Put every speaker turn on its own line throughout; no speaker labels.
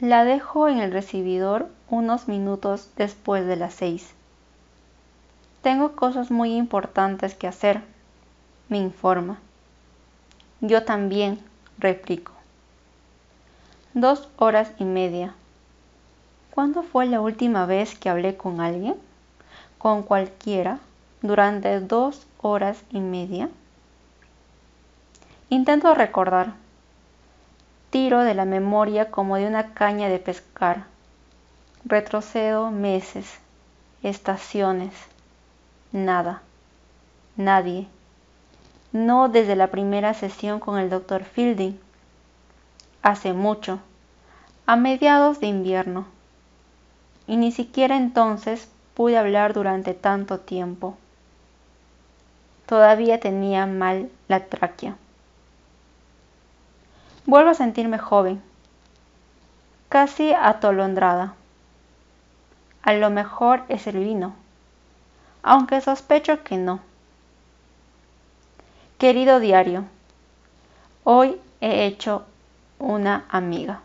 La dejo en el recibidor unos minutos después de las seis. Tengo cosas muy importantes que hacer, me informa. Yo también, replico. Dos horas y media. ¿Cuándo fue la última vez que hablé con alguien? Con cualquiera, durante dos horas y media. Intento recordar tiro de la memoria como de una caña de pescar. Retrocedo meses, estaciones, nada, nadie. No desde la primera sesión con el doctor Fielding. Hace mucho, a mediados de invierno. Y ni siquiera entonces pude hablar durante tanto tiempo. Todavía tenía mal la tráquea. Vuelvo a sentirme joven, casi atolondrada. A lo mejor es el vino, aunque sospecho que no. Querido diario, hoy he hecho una amiga.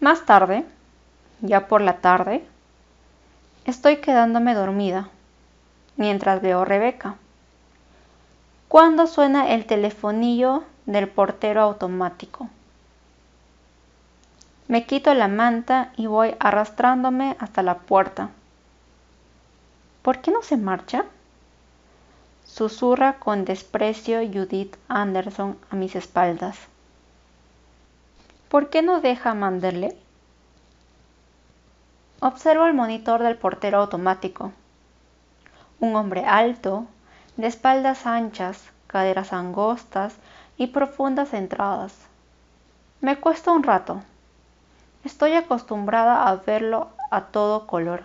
Más tarde, ya por la tarde, estoy quedándome dormida mientras veo a Rebeca cuando suena el telefonillo del portero automático. Me quito la manta y voy arrastrándome hasta la puerta. ¿Por qué no se marcha? Susurra con desprecio Judith Anderson a mis espaldas. ¿Por qué no deja Manderley? Observo el monitor del portero automático. Un hombre alto, de espaldas anchas, caderas angostas y profundas entradas. Me cuesta un rato. Estoy acostumbrada a verlo a todo color.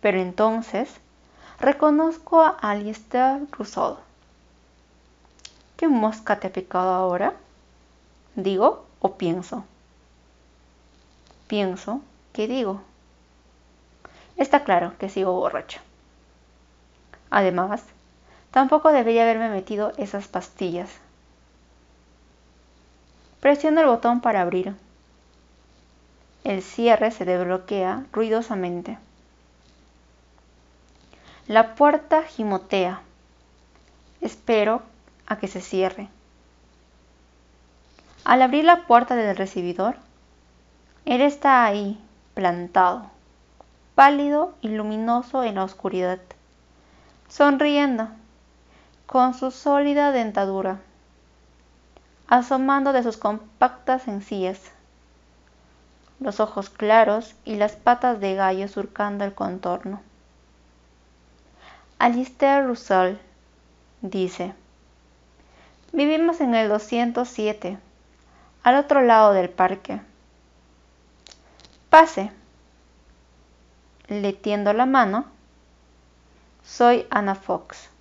Pero entonces reconozco a Alistair Rousseau. ¿Qué mosca te ha picado ahora? ¿Digo o pienso? Pienso ¿qué digo. Está claro que sigo borracha. Además, Tampoco debería haberme metido esas pastillas. Presiono el botón para abrir. El cierre se desbloquea ruidosamente. La puerta gimotea. Espero a que se cierre. Al abrir la puerta del recibidor, él está ahí, plantado, pálido y luminoso en la oscuridad, sonriendo con su sólida dentadura, asomando de sus compactas encías, los ojos claros y las patas de gallo surcando el contorno. Alistair Russell dice, vivimos en el 207, al otro lado del parque. Pase. Le tiendo la mano. Soy Anna Fox.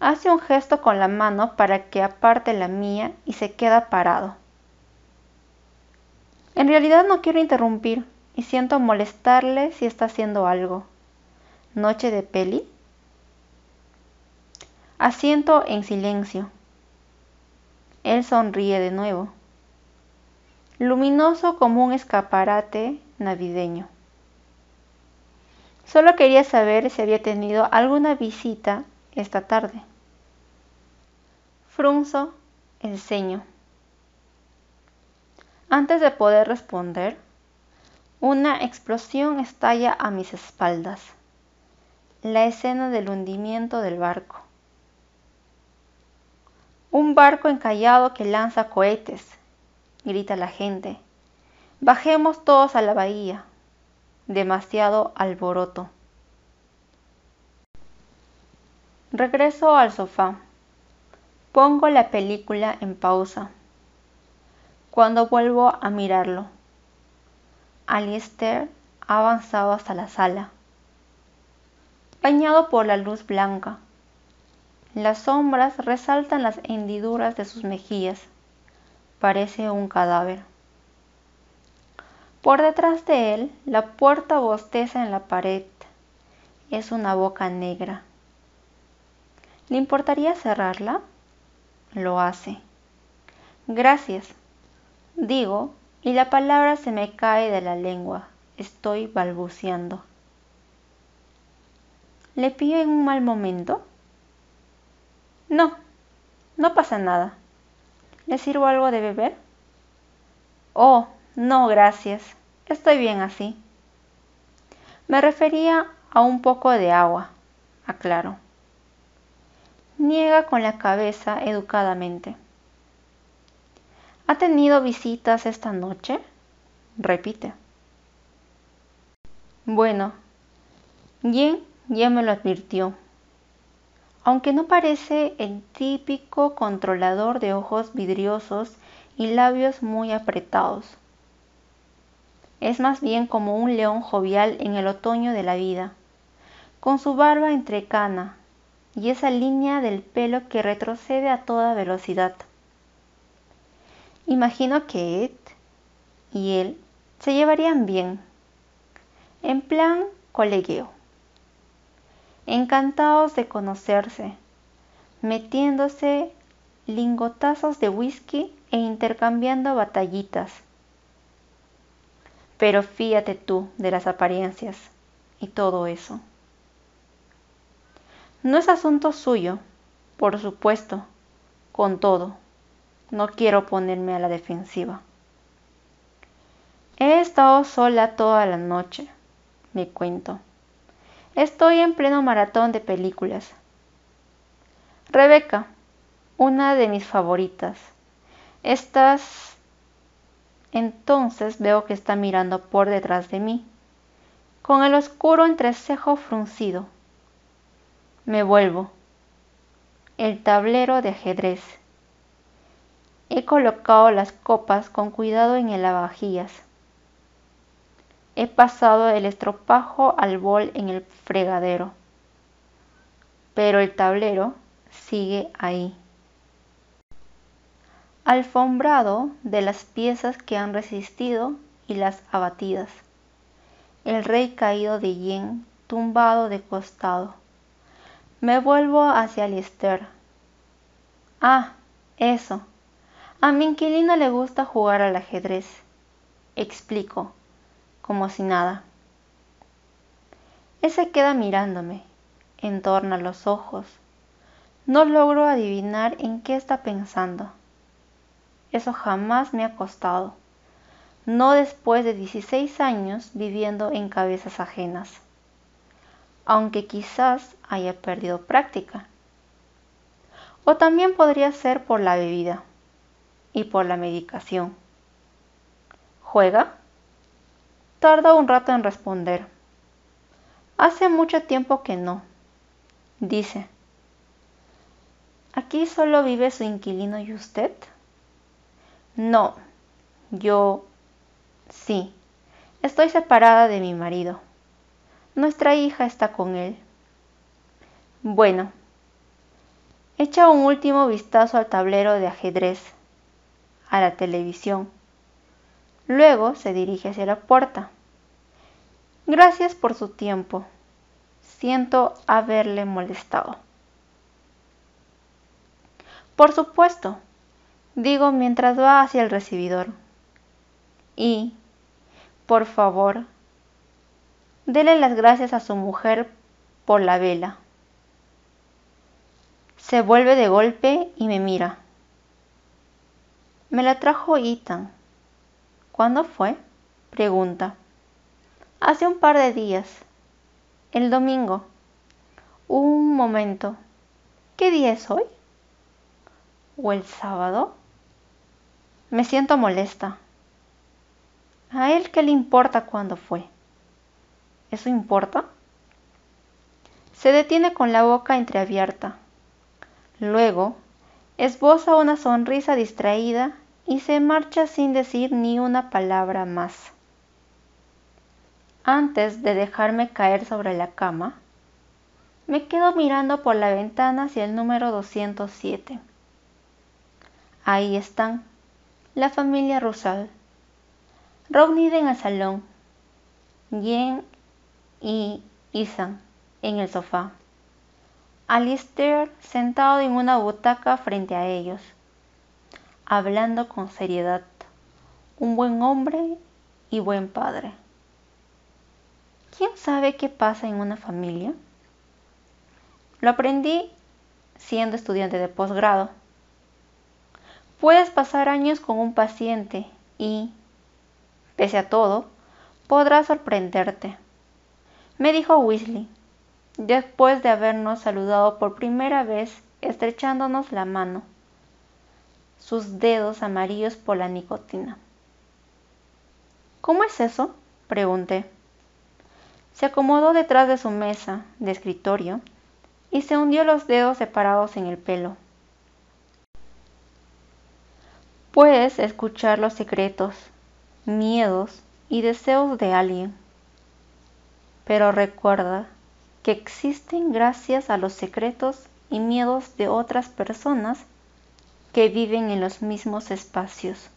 Hace un gesto con la mano para que aparte la mía y se queda parado. En realidad no quiero interrumpir y siento molestarle si está haciendo algo. ¿Noche de peli? Asiento en silencio. Él sonríe de nuevo, luminoso como un escaparate navideño. Solo quería saber si había tenido alguna visita esta tarde. Frunzo el ceño. Antes de poder responder, una explosión estalla a mis espaldas. La escena del hundimiento del barco. Un barco encallado que lanza cohetes, grita la gente. Bajemos todos a la bahía. Demasiado alboroto. Regreso al sofá. Pongo la película en pausa. Cuando vuelvo a mirarlo, Alistair ha avanzado hasta la sala, bañado por la luz blanca. Las sombras resaltan las hendiduras de sus mejillas. Parece un cadáver. Por detrás de él, la puerta bosteza en la pared. Es una boca negra. ¿Le importaría cerrarla? Lo hace. Gracias. Digo, y la palabra se me cae de la lengua. Estoy balbuceando. ¿Le pillo en un mal momento? No, no pasa nada. ¿Le sirvo algo de beber? Oh, no, gracias. Estoy bien así. Me refería a un poco de agua, aclaro. Niega con la cabeza educadamente. ¿Ha tenido visitas esta noche? Repite. Bueno, Jen ya me lo advirtió. Aunque no parece el típico controlador de ojos vidriosos y labios muy apretados. Es más bien como un león jovial en el otoño de la vida, con su barba entrecana y esa línea del pelo que retrocede a toda velocidad. Imagino que Ed y él se llevarían bien, en plan colegueo, encantados de conocerse, metiéndose lingotazos de whisky e intercambiando batallitas. Pero fíjate tú de las apariencias y todo eso. No es asunto suyo, por supuesto, con todo. No quiero ponerme a la defensiva. He estado sola toda la noche, me cuento. Estoy en pleno maratón de películas. Rebeca, una de mis favoritas. Estás... Entonces veo que está mirando por detrás de mí, con el oscuro entrecejo fruncido. Me vuelvo. El tablero de ajedrez. He colocado las copas con cuidado en el lavavajillas. He pasado el estropajo al bol en el fregadero. Pero el tablero sigue ahí. Alfombrado de las piezas que han resistido y las abatidas. El rey caído de yen, tumbado de costado. Me vuelvo hacia Lister. Ah, eso a mi inquilino le gusta jugar al ajedrez. Explico, como si nada. Él se queda mirándome, entorna los ojos. No logro adivinar en qué está pensando. Eso jamás me ha costado, no después de 16 años viviendo en cabezas ajenas, aunque quizás haya perdido práctica. O también podría ser por la bebida y por la medicación. ¿Juega? Tarda un rato en responder. Hace mucho tiempo que no. Dice. ¿Aquí solo vive su inquilino y usted? No, yo... Sí, estoy separada de mi marido. Nuestra hija está con él. Bueno, echa un último vistazo al tablero de ajedrez a la televisión. Luego se dirige hacia la puerta. Gracias por su tiempo. Siento haberle molestado. Por supuesto, digo mientras va hacia el recibidor. Y, por favor, dele las gracias a su mujer por la vela. Se vuelve de golpe y me mira. Me la trajo Ethan. ¿Cuándo fue? Pregunta. Hace un par de días. El domingo. Un momento. ¿Qué día es hoy? ¿O el sábado? Me siento molesta. ¿A él qué le importa cuándo fue? ¿Eso importa? Se detiene con la boca entreabierta. Luego esboza una sonrisa distraída y se marcha sin decir ni una palabra más. Antes de dejarme caer sobre la cama, me quedo mirando por la ventana hacia el número 207. Ahí están, la familia Russell. Rodney en el salón, Jen y Ethan en el sofá. Alistair sentado en una butaca frente a ellos. hablando con seriedad, un buen hombre y buen padre. ¿Quién sabe qué pasa en una familia? Lo aprendí siendo estudiante de posgrado. Puedes pasar años con un paciente y, pese a todo, podrás sorprenderte, me dijo Weasley, después de habernos saludado por primera vez estrechándonos la mano, sus dedos amarillos por la nicotina. ¿Cómo es eso? pregunté. Se acomodó detrás de su mesa de escritorio y se hundió los dedos separados en el pelo. Puedes escuchar los secretos, miedos y deseos de alguien, pero recuerda que existen gracias a los secretos y miedos de otras personas que viven en los mismos espacios.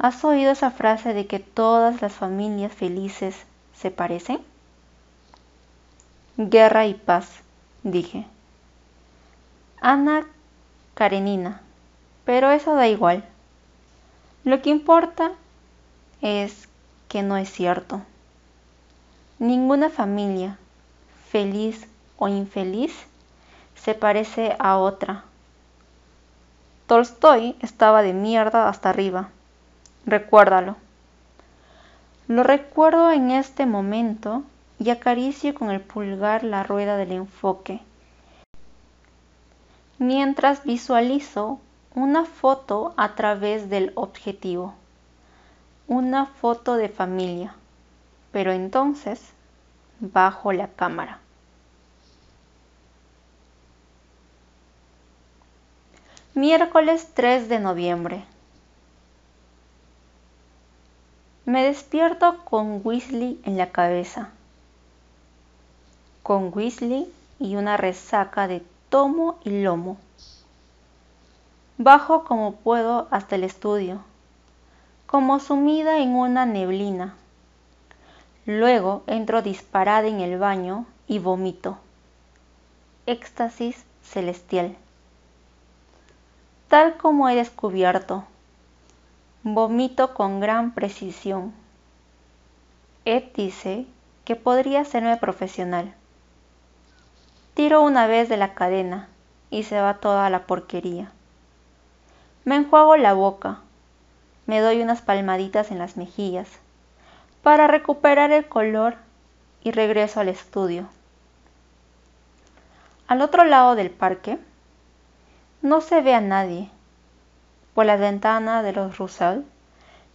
¿Has oído esa frase de que todas las familias felices se parecen? Guerra y paz, dije. Ana Karenina pero eso da igual. Lo que importa es que no es cierto. Ninguna familia, feliz o infeliz, se parece a otra. Tolstoy estaba de mierda hasta arriba. Recuérdalo. Lo recuerdo en este momento y acaricio con el pulgar la rueda del enfoque, mientras visualizo una foto a través del objetivo, una foto de familia, pero entonces bajo la cámara. Miércoles 3 de noviembre. Me despierto con Weasley en la cabeza. Con Weasley y una resaca de tomo y lomo. Bajo como puedo hasta el estudio, como sumida en una neblina. Luego entro disparada en el baño y vomito. Éxtasis celestial. Tal como he descubierto, vomito con gran precisión. Ed dice que podría serme profesional. Tiro una vez de la cadena y se va toda la porquería. Me enjuago la boca, me doy unas palmaditas en las mejillas para recuperar el color y regreso al estudio. Al otro lado del parque no se ve a nadie. Por las ventanas de los Russell,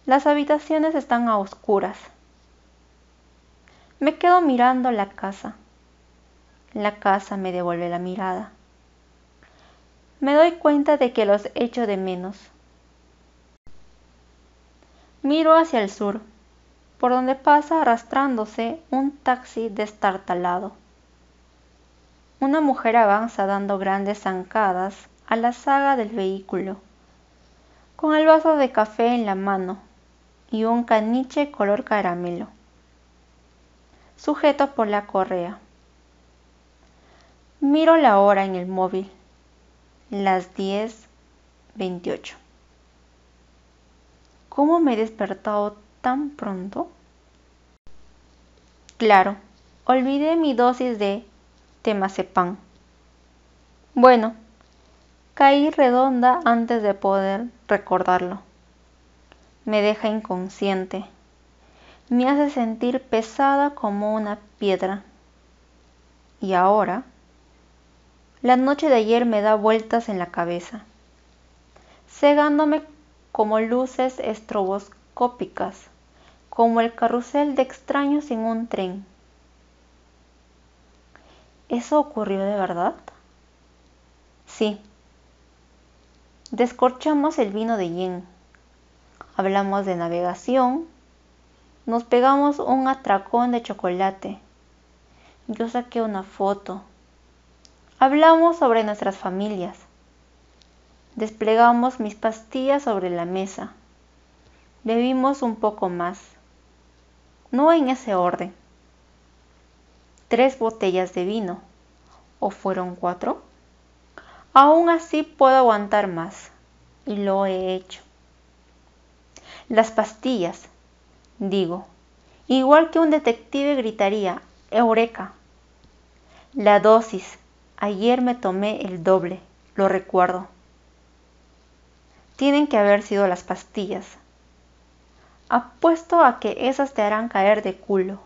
las habitaciones están a oscuras. Me quedo mirando la casa. La casa me devuelve la mirada me doy cuenta de que los echo de menos. Miro hacia el sur, por donde pasa arrastrándose un taxi destartalado. Una mujer avanza dando grandes zancadas a la saga del vehículo, con el vaso de café en la mano y un caniche color caramelo, sujeto por la correa. Miro la hora en el móvil las 10.28. ¿Cómo me he despertado tan pronto? Claro, olvidé mi dosis de temazepam. Bueno, caí redonda antes de poder recordarlo. Me deja inconsciente. Me hace sentir pesada como una piedra. Y ahora la noche de ayer me da vueltas en la cabeza, cegándome como luces estroboscópicas, como el carrusel de extraños en un tren. ¿Eso ocurrió de verdad? Sí. Descorchamos el vino de yen. Hablamos de navegación. Nos pegamos un atracón de chocolate. Yo saqué una foto Hablamos sobre nuestras familias. Desplegamos mis pastillas sobre la mesa. Bebimos un poco más. No en ese orden. Tres botellas de vino. ¿O fueron cuatro? Aún así puedo aguantar más. y lo he hecho. Las pastillas, digo, igual que un detective gritaría, Eureka. La dosis, ayer me tomé el doble, lo recuerdo. Tienen que haber sido las pastillas. Apuesto a que esas te harán caer de culo,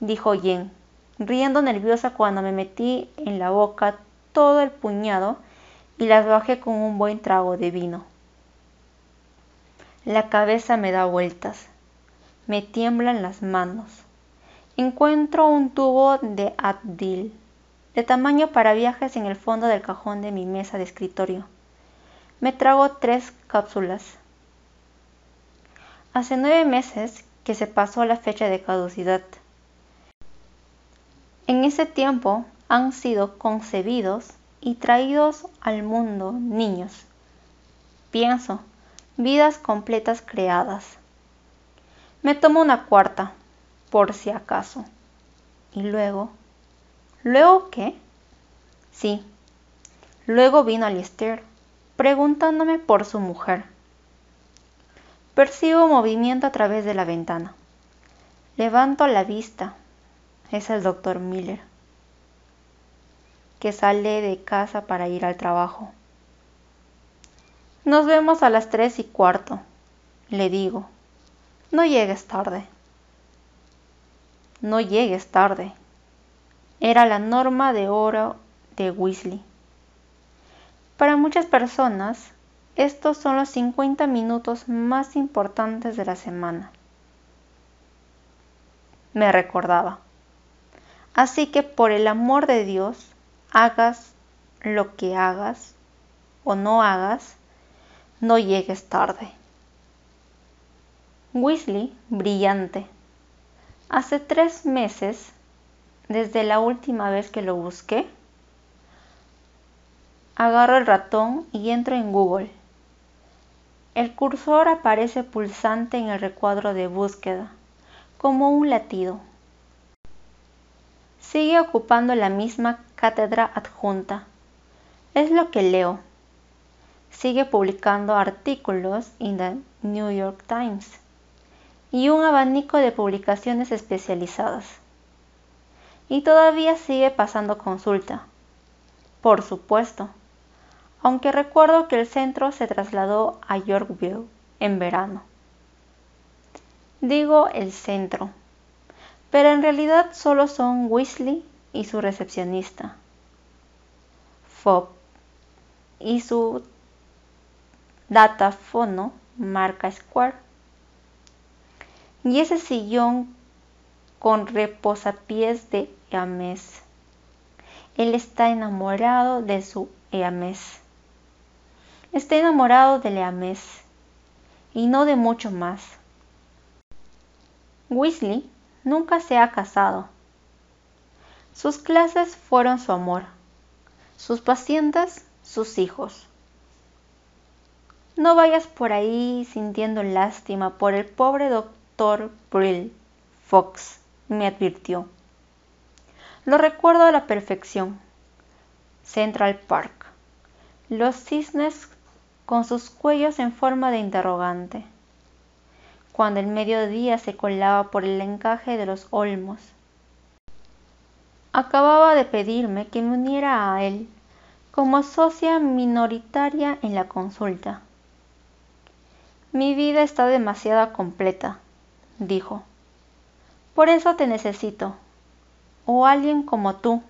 dijo Jen, riendo nerviosa cuando me metí en la boca todo el puñado y las bajé con un buen trago de vino. La cabeza me da vueltas, me tiemblan las manos. Encuentro un tubo de Advil, de tamaño para viajes en el fondo del cajón de mi mesa de escritorio. Me trago tres cápsulas. Hace nueve meses que se pasó la fecha de caducidad. En ese tiempo han sido concebidos y traídos al mundo niños. Pienso, vidas completas creadas. Me tomo una cuarta, por si acaso. Y luego, ¿luego qué? Sí, luego vino Alistair, preguntándome por su mujer. Percibo movimiento a través de la ventana. Levanto la vista. Es el doctor Miller, que sale de casa para ir al trabajo. Nos vemos a las tres y cuarto, le digo. No llegues tarde. No llegues tarde. Era la norma de oro de Weasley. Para muchas personas, estos son los 50 minutos más importantes de la semana. Me recordaba. Así que por el amor de Dios, hagas lo que hagas o no hagas, no llegues tarde. Weasley, brillante. Hace tres meses, desde la última vez que lo busqué, agarro el ratón y entro en Google. El cursor aparece pulsante en el recuadro de búsqueda, como un latido. Sigue ocupando la misma cátedra adjunta. Es lo que leo sigue publicando artículos en The New York Times y un abanico de publicaciones especializadas. Y todavía sigue pasando consulta. Por supuesto, aunque recuerdo que el centro se trasladó a Yorkville en verano. Digo el centro, pero en realidad solo son Weasley y su recepcionista, Fob, y su Datafono marca Square. Y ese sillón con reposapiés de Eames. Él está enamorado de su Eames. Está enamorado de Eames y no de mucho más. Weasley nunca se ha casado. Sus clases fueron su amor, sus pacientes sus hijos. No vayas por ahí sintiendo lástima por el pobre doctor Brill, Fox me advirtió. Lo recuerdo a la perfección. Central Park. Los cisnes con sus cuellos en forma de interrogante. Cuando el mediodía se colaba por el encaje de los olmos. Acababa de pedirme que me uniera a él como socia minoritaria en la consulta. Mi vida está demasiado completa, dijo. Por eso te necesito, o alguien como tú.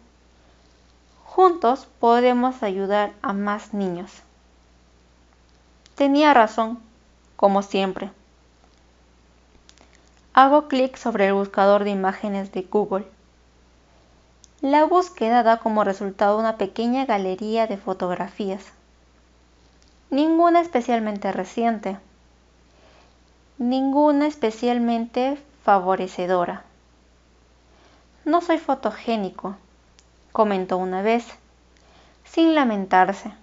Juntos podemos ayudar a más niños. Tenía razón, como siempre. Hago clic sobre el buscador de imágenes de Google. La búsqueda da como resultado una pequeña galería de fotografías. Ninguna especialmente reciente ninguna especialmente favorecedora. No soy fotogénico, comentó una vez, sin lamentarse,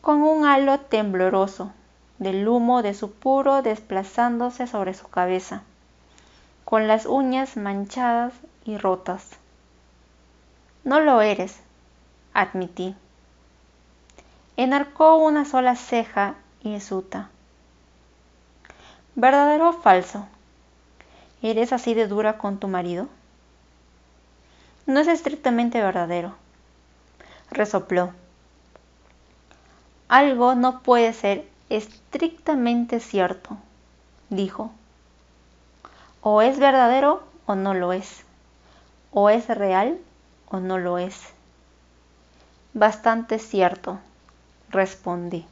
con un halo tembloroso del humo de su puro desplazándose sobre su cabeza, con las uñas manchadas y rotas. No lo eres, admití. enarcó una sola ceja insuta. ¿Verdadero o falso? ¿Eres así de dura con tu marido? No es estrictamente verdadero. Resopló. Algo no puede ser estrictamente cierto, dijo. O es verdadero o no lo es. O es real o no lo es. Bastante cierto, respondí.